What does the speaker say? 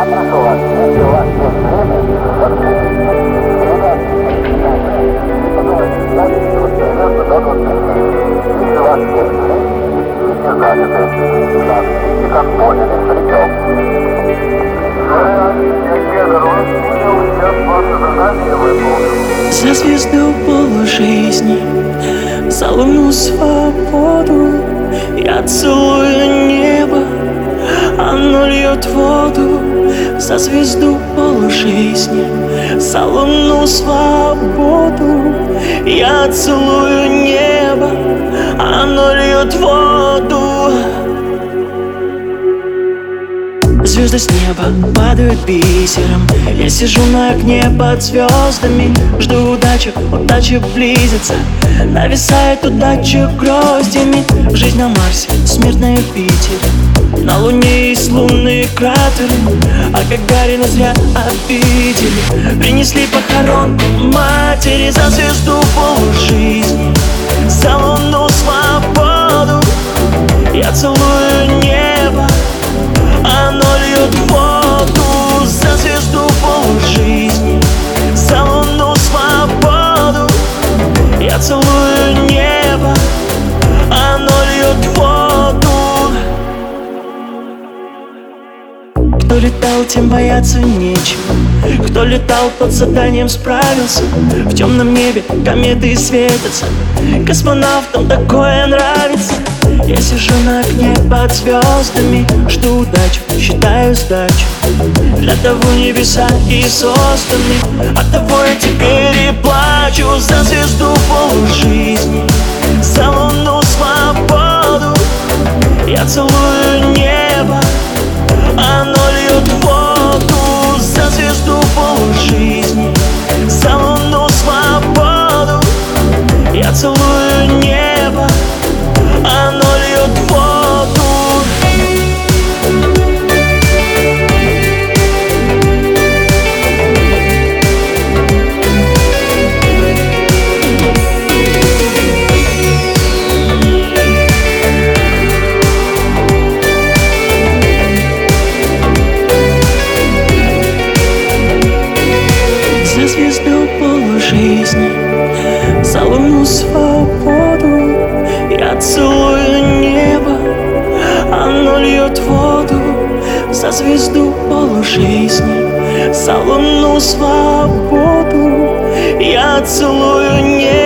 За звезду полжизни, за луну свободу. Я целую небо, оно льет воду За звезду полжизни, за луну свободу. Я целую небо, оно льет воду Звезды с неба падают бисером. Я сижу на окне под звездами Жду удачи, удача близится. Нависает удача гроздями. Жизнь на Марсе, смерть на Юпитере. На Луне есть лунные кратеры А Гагарина зря обидели. Принесли похоронку матери За звезду полжизни. За луну свободу Я целую целую небо Оно льет воду. Кто летал, тем бояться нечего. Кто летал, с заданием справился. В темном небе кометы светятся. Космонавтам такое нравится. Я сижу на окне под звездами. Жду удачу, считаю сдачу. Для того небеса и созданы. От того я теперь и плачу За звезду полжизни Луну свободу. Я целую небо Оно льет воду. За звезду полжизни За луну свободу. Я целую небо